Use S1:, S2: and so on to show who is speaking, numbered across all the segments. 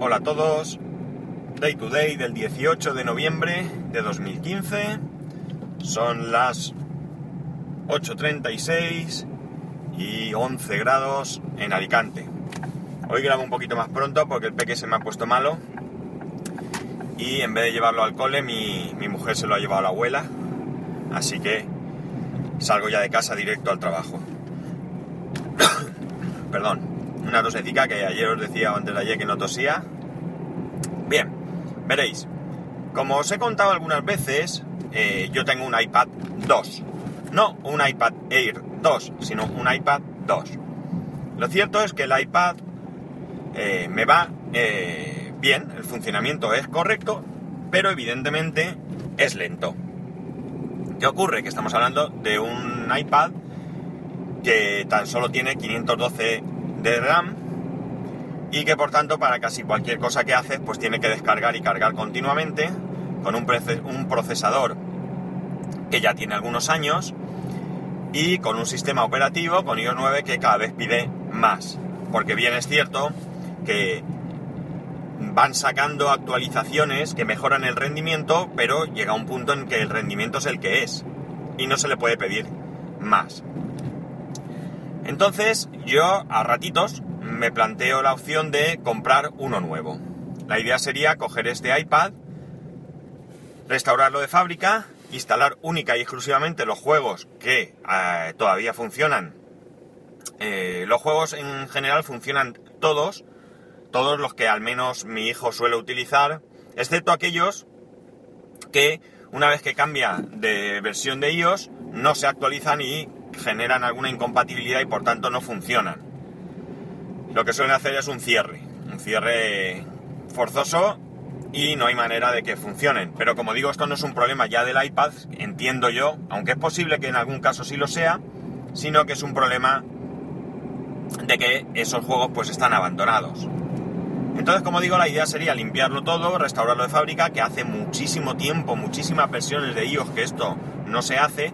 S1: Hola a todos. Day to day del 18 de noviembre de 2015. Son las 8.36 y 11 grados en Alicante. Hoy grabo un poquito más pronto porque el peque se me ha puesto malo. Y en vez de llevarlo al cole, mi, mi mujer se lo ha llevado a la abuela. Así que salgo ya de casa directo al trabajo. Perdón, una tosecita que ayer os decía antes de ayer que no tosía. Bien, veréis. Como os he contado algunas veces, eh, yo tengo un iPad 2. No un iPad Air 2, sino un iPad 2. Lo cierto es que el iPad eh, me va eh, bien, el funcionamiento es correcto, pero evidentemente es lento. ¿Qué ocurre? Que estamos hablando de un iPad que tan solo tiene 512 de RAM y que por tanto para casi cualquier cosa que haces pues tiene que descargar y cargar continuamente con un, un procesador que ya tiene algunos años y con un sistema operativo con iOS 9 que cada vez pide más. Porque bien es cierto que van sacando actualizaciones que mejoran el rendimiento pero llega un punto en que el rendimiento es el que es y no se le puede pedir más entonces yo a ratitos me planteo la opción de comprar uno nuevo. La idea sería coger este iPad, restaurarlo de fábrica, instalar única y exclusivamente los juegos que eh, todavía funcionan. Eh, los juegos en general funcionan todos, todos los que al menos mi hijo suele utilizar, excepto aquellos que una vez que cambia de versión de iOS no se actualizan y generan alguna incompatibilidad y por tanto no funcionan. Lo que suelen hacer es un cierre, un cierre forzoso y no hay manera de que funcionen. Pero como digo, esto no es un problema ya del iPad, entiendo yo, aunque es posible que en algún caso sí lo sea, sino que es un problema de que esos juegos pues están abandonados. Entonces, como digo, la idea sería limpiarlo todo, restaurarlo de fábrica, que hace muchísimo tiempo, muchísimas versiones de iOS que esto no se hace,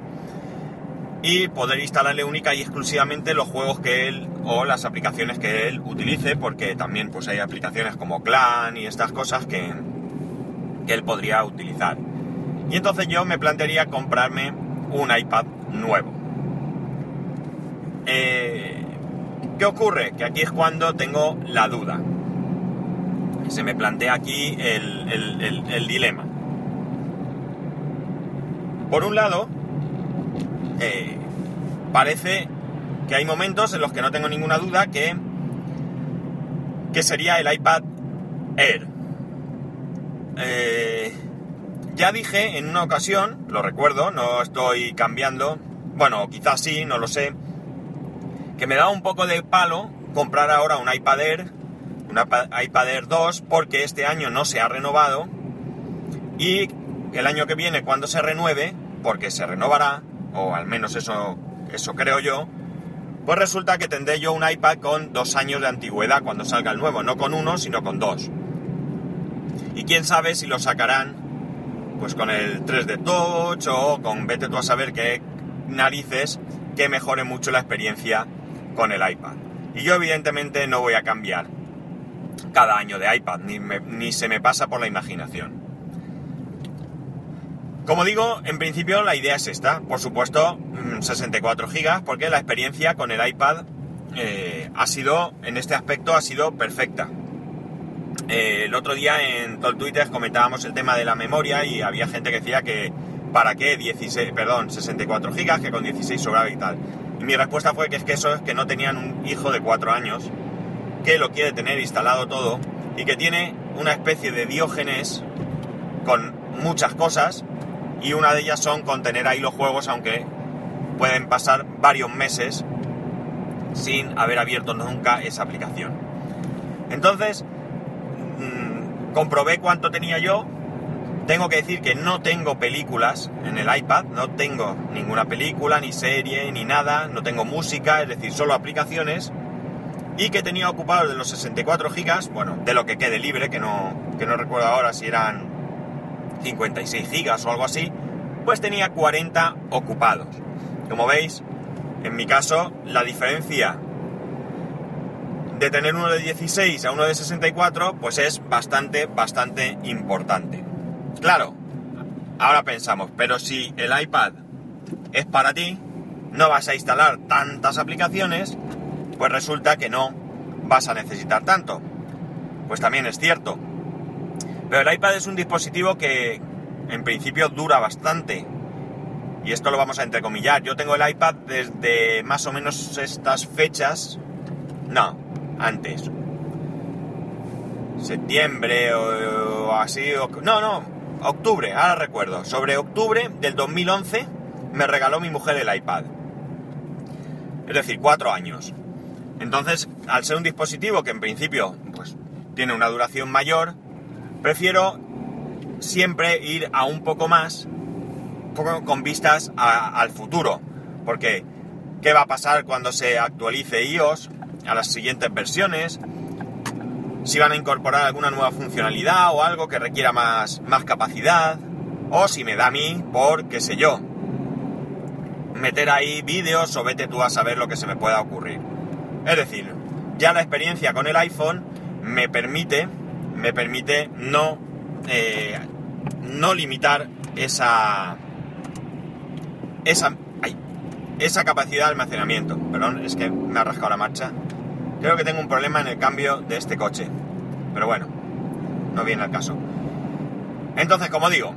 S1: y poder instalarle única y exclusivamente los juegos que él o las aplicaciones que él utilice, porque también pues hay aplicaciones como Clan y estas cosas que, él podría utilizar. Y entonces yo me plantearía comprarme un iPad nuevo. Eh, ¿Qué ocurre? Que aquí es cuando tengo la duda. Se me plantea aquí el dilema. Por un lado, eh, parece que hay momentos en los que no tengo ninguna duda que, que sería el iPad Air. Eh, ya dije en una ocasión, lo recuerdo, no estoy cambiando, bueno, quizás sí, no lo sé, que me da un poco de palo comprar ahora un iPad Air, un iPad Air 2, porque este año no se ha renovado y el año que viene, cuando se renueve, porque se renovará, o al menos eso, eso creo yo, pues resulta que tendré yo un iPad con dos años de antigüedad cuando salga el nuevo, no con uno, sino con dos. Y quién sabe si lo sacarán pues con el 3D Touch o con vete tú a saber qué narices que mejore mucho la experiencia con el iPad. Y yo evidentemente no voy a cambiar cada año de iPad, ni, ni se me pasa por la imaginación. Como digo, en principio la idea es esta, por supuesto 64 mm, GB, porque la experiencia con el iPad eh, ha sido, en este aspecto, ha sido perfecta. Eh, el otro día en todo el Twitter comentábamos el tema de la memoria y había gente que decía que para qué 16, perdón, 64 GB, que con 16 sobraba y tal. Y mi respuesta fue que es que eso es que no tenían un hijo de 4 años que lo quiere tener instalado todo y que tiene una especie de diógenes con muchas cosas y una de ellas son contener ahí los juegos, aunque pueden pasar varios meses sin haber abierto nunca esa aplicación. Entonces, mmm, comprobé cuánto tenía yo. Tengo que decir que no tengo películas en el iPad, no tengo ninguna película, ni serie, ni nada, no tengo música, es decir, solo aplicaciones. Y que tenía ocupados de los 64 gigas, bueno, de lo que quede libre, que no, que no recuerdo ahora si eran 56 gigas o algo así, pues tenía 40 ocupados. Como veis, en mi caso, la diferencia de tener uno de 16 a uno de 64, pues es bastante, bastante importante. Claro, ahora pensamos, pero si el iPad es para ti, no vas a instalar tantas aplicaciones, pues resulta que no vas a necesitar tanto. Pues también es cierto. Pero el iPad es un dispositivo que en principio dura bastante. Y esto lo vamos a entrecomillar. Yo tengo el iPad desde más o menos estas fechas. No, antes. Septiembre o, así. no, no, octubre, ahora recuerdo. Sobre octubre del 2011 me regaló mi mujer el iPad. Es decir, cuatro años. Entonces, al ser un dispositivo que en principio pues, tiene una duración mayor, prefiero siempre ir a un poco más, con vistas al futuro. Porque, ¿qué va a pasar cuando se actualice iOS a las siguientes versiones? Si van a incorporar alguna nueva funcionalidad o algo que requiera más, más capacidad. O si me da a mí por, qué sé yo, meter ahí vídeos o vete tú a saber lo que se me pueda ocurrir. Es decir, ya la experiencia con el iPhone me permite, me permite no, eh, no limitar esa, esa, esa capacidad de almacenamiento. Perdón, es que me ha rascado la marcha. Creo que tengo un problema en el cambio de este coche. Pero bueno, no viene al caso. Entonces, como digo,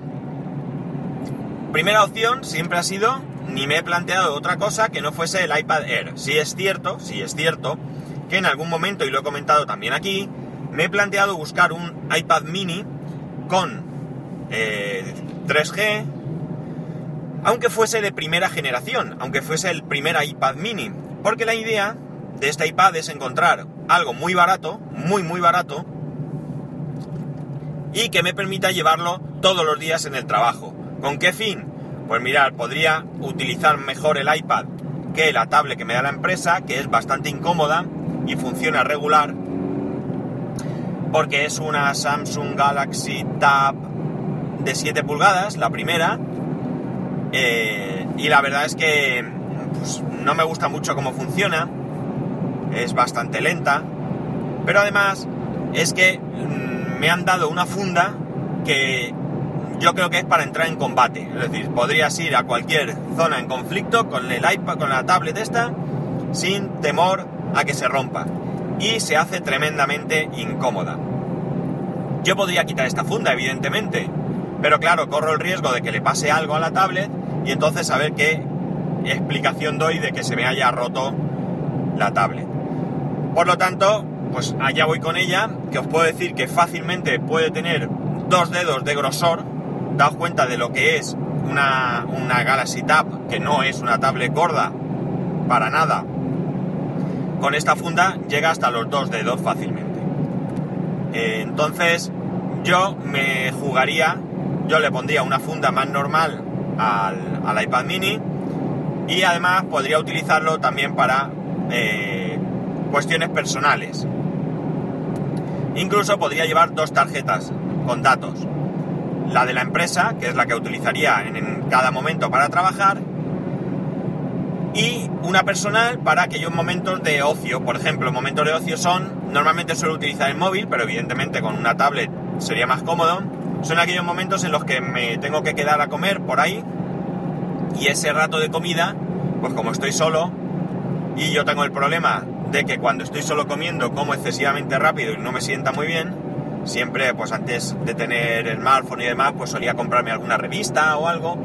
S1: primera opción siempre ha sido ni me he planteado otra cosa que no fuese el iPad Air. Si es cierto, si es cierto, que en algún momento, y lo he comentado también aquí, me he planteado buscar un iPad mini con 3G, eh, aunque fuese de primera generación, aunque fuese el primer iPad mini, porque la idea de este iPad es encontrar algo muy barato, muy muy barato, y que me permita llevarlo todos los días en el trabajo. ¿Con qué fin? Pues mirar, podría utilizar mejor el iPad que la tablet que me da la empresa, que es bastante incómoda y funciona regular, porque es una Samsung Galaxy Tab de 7 pulgadas, la primera, eh, y la verdad es que pues, no me gusta mucho cómo funciona, es bastante lenta, pero además es que mm, me han dado una funda que yo creo que es para entrar en combate. Es decir, podrías ir a cualquier zona en conflicto con el iPad, con la tablet esta, sin temor a que se rompa. Y se hace tremendamente incómoda. Yo podría quitar esta funda, evidentemente, pero claro, corro el riesgo de que le pase algo a la tablet y entonces a ver qué explicación doy de que se me haya roto la tablet. Por lo tanto, pues allá voy con ella, que os puedo decir que fácilmente puede tener dos dedos de grosor, daos cuenta de lo que es una, una Galaxy Tab, que no es una tablet gorda para nada. Con esta funda llega hasta los dos dedos fácilmente. Entonces yo me jugaría, yo le pondría una funda más normal al, iPad mini y además podría utilizarlo también para eh, cuestiones personales. Incluso podría llevar dos tarjetas con datos la de la empresa, que es la que utilizaría en, cada momento para trabajar, y una personal para aquellos momentos de ocio. Por ejemplo, momentos de ocio son, normalmente suelo utilizar el móvil, pero evidentemente con una tablet sería más cómodo. Son aquellos momentos en los que me tengo que quedar a comer por ahí y ese rato de comida, pues como estoy solo y yo tengo el problema de que cuando estoy solo comiendo como excesivamente rápido y no me sienta muy bien, siempre, pues antes de tener el smartphone y demás, pues solía comprarme alguna revista o algo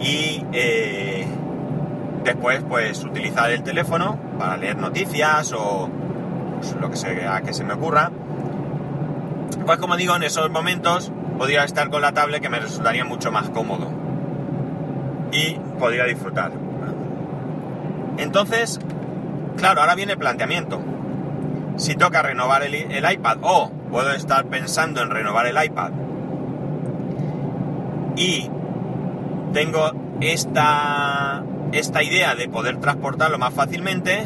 S1: y eh, después, pues utilizar el teléfono para leer noticias o pues, lo que sea que se me ocurra. Pues como digo, en esos momentos podría estar con la tablet que me resultaría mucho más cómodo y podría disfrutar. Entonces, claro, ahora viene el planteamiento. Si toca renovar el, el iPad o puedo estar pensando en renovar el iPad y tengo esta, esta idea de poder transportarlo más fácilmente,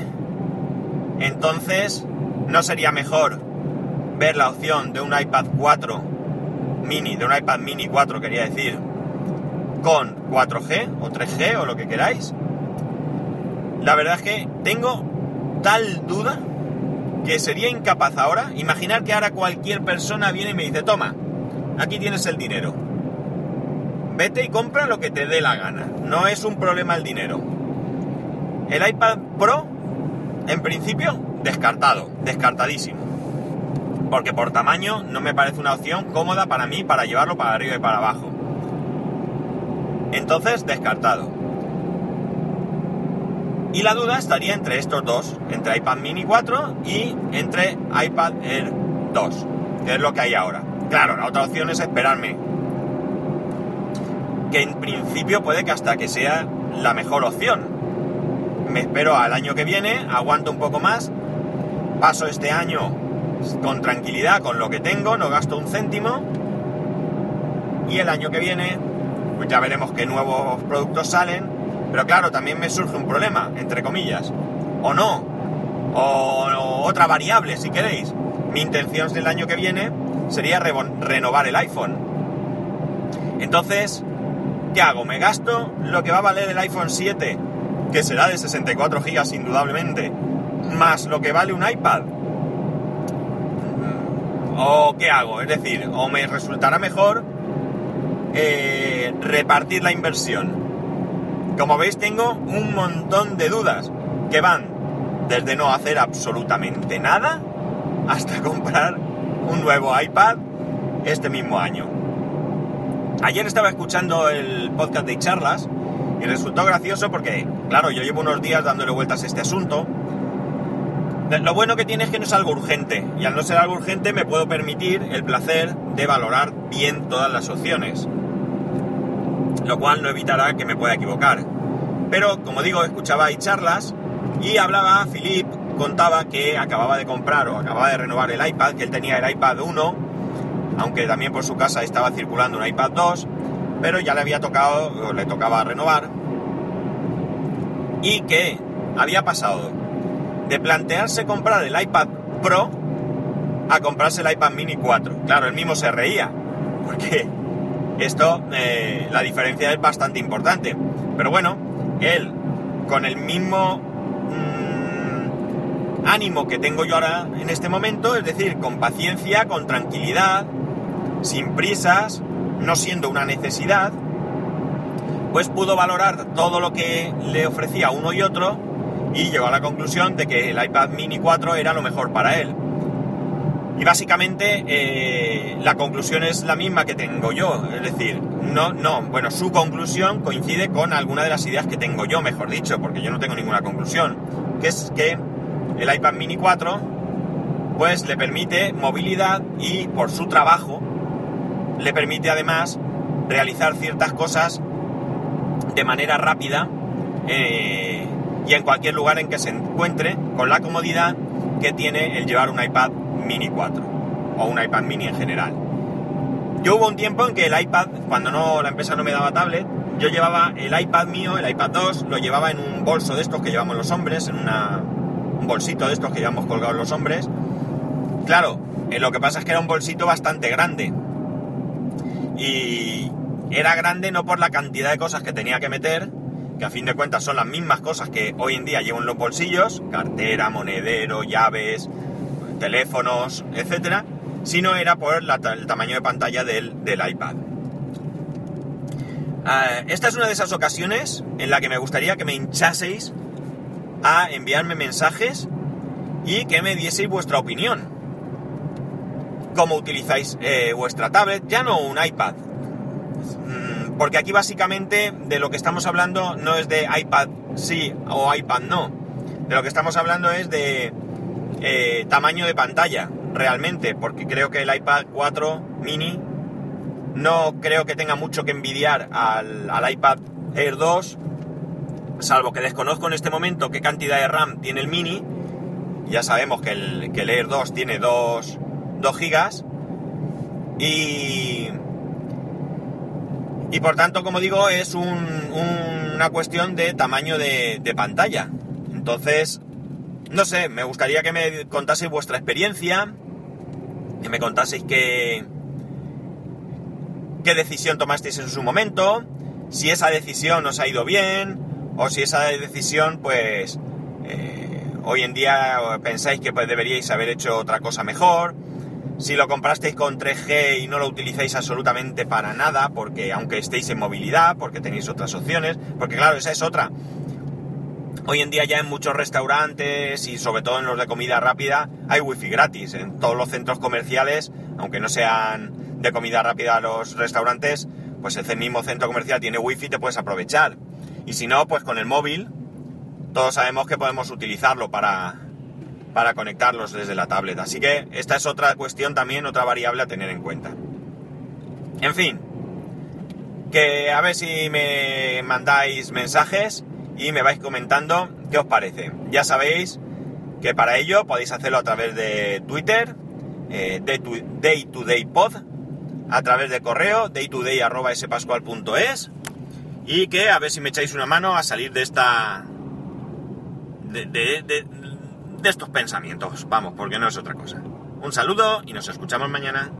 S1: entonces no sería mejor ver la opción de un iPad 4 mini, de un iPad mini 4 quería decir, con 4G o 3G o lo que queráis. La verdad es que tengo tal duda que sería incapaz ahora, imaginar que ahora cualquier persona viene y me dice, toma, aquí tienes el dinero. Vete y compra lo que te dé la gana. No es un problema el dinero. El iPad Pro, en principio, descartado, descartadísimo. Porque por tamaño no me parece una opción cómoda para mí para llevarlo para arriba y para abajo. Entonces, descartado. Y la duda estaría entre estos dos, entre iPad mini 4 y entre iPad Air 2, que es lo que hay ahora. Claro, la otra opción es esperarme. Que en principio puede que hasta que sea la mejor opción. Me espero al año que viene, aguanto un poco más, paso este año con tranquilidad con lo que tengo, no gasto un céntimo. Y el año que viene, pues ya veremos qué nuevos productos salen. Pero claro, también me surge un problema, entre comillas. O no. O, otra variable, si queréis. Mi intención del año que viene sería renovar el iPhone. Entonces, ¿qué hago? ¿Me gasto lo que va a valer el iPhone 7, que será de 64 GB indudablemente, más lo que vale un iPad? ¿O qué hago? Es decir, o me resultará mejor eh, repartir la inversión. Como veis tengo un montón de dudas que van desde no hacer absolutamente nada hasta comprar un nuevo iPad este mismo año. Ayer estaba escuchando el podcast de charlas y resultó gracioso porque, claro, yo llevo unos días dándole vueltas a este asunto. Lo bueno que tiene es que no es algo urgente y al no ser algo urgente me puedo permitir el placer de valorar bien todas las opciones lo cual no evitará que me pueda equivocar. Pero, como digo, escuchaba ahí charlas y hablaba, Philip contaba que acababa de comprar o acababa de renovar el iPad, que él tenía el iPad 1, aunque también por su casa estaba circulando un iPad 2, pero ya le había tocado, o le tocaba renovar, y que había pasado de plantearse comprar el iPad Pro a comprarse el iPad Mini 4. Claro, él mismo se reía, porque esto, eh, la diferencia es bastante importante. Pero bueno, él, con el mismo mm, ánimo que tengo yo ahora en este momento, es decir, con paciencia, con tranquilidad, sin prisas, no siendo una necesidad, pues pudo valorar todo lo que le ofrecía uno y otro y llegó a la conclusión de que el iPad mini 4 era lo mejor para él. Y básicamente eh, la conclusión es la misma que tengo yo, es decir, no, no, bueno, su conclusión coincide con alguna de las ideas que tengo yo, mejor dicho, porque yo no tengo ninguna conclusión, que es que el iPad mini 4 pues le permite movilidad y por su trabajo le permite además realizar ciertas cosas de manera rápida eh, y en cualquier lugar en que se encuentre con la comodidad que tiene el llevar un iPad Mini 4 o un iPad mini en general. Yo hubo un tiempo en que el iPad, cuando no la empresa no me daba tablet, yo llevaba el iPad mío, el iPad 2, lo llevaba en un bolso de estos que llevamos los hombres, en una, un bolsito de estos que llevamos colgados los hombres. Claro, eh, lo que pasa es que era un bolsito bastante grande. Y era grande no por la cantidad de cosas que tenía que meter, que a fin de cuentas son las mismas cosas que hoy en día llevo en los bolsillos, cartera, monedero, llaves, teléfonos, etcétera, sino era por el tamaño de pantalla del, iPad. Ah, esta es una de esas ocasiones en la que me gustaría que me hinchaseis a enviarme mensajes y que me dieseis vuestra opinión. Cómo utilizáis eh, vuestra tablet, ya no un iPad. Mm, porque aquí básicamente de lo que estamos hablando no es de iPad sí o iPad no. De lo que estamos hablando es de eh, tamaño de pantalla, realmente, porque creo que el iPad 4 mini no creo que tenga mucho que envidiar al, iPad Air 2, salvo que desconozco en este momento qué cantidad de RAM tiene el mini. Ya sabemos que el, Air 2 tiene 2, 2 gigas. Y, y por tanto, como digo, es una cuestión de tamaño de, pantalla. Entonces, no sé, me gustaría que me contaseis vuestra experiencia, que me contaseis qué, qué decisión tomasteis en su momento, si esa decisión os ha ido bien, o si esa decisión, pues, eh, hoy en día pensáis que pues, deberíais haber hecho otra cosa mejor. Si lo comprasteis con 3G y no lo utilizáis absolutamente para nada, porque aunque estéis en movilidad, porque tenéis otras opciones, porque claro, esa es otra. Hoy en día ya en muchos restaurantes y sobre todo en los de comida rápida hay wifi gratis. En todos los centros comerciales, aunque no sean de comida rápida los restaurantes, pues ese mismo centro comercial tiene wifi te puedes aprovechar. Y si no, pues con el móvil, todos sabemos que podemos utilizarlo para, para conectarlos desde la tablet. Así que esta es otra cuestión también, otra variable a tener en cuenta. En fin, que a ver si me mandáis mensajes y me vais comentando qué os parece. Ya sabéis que para ello podéis hacerlo a través de Twitter, eh, DayTodayPod, a través de correo, daytoday.spascual.es y que a ver si me echáis una mano a salir de esta... de, de, de, de estos pensamientos, vamos, porque no es otra cosa. Un saludo y nos escuchamos mañana.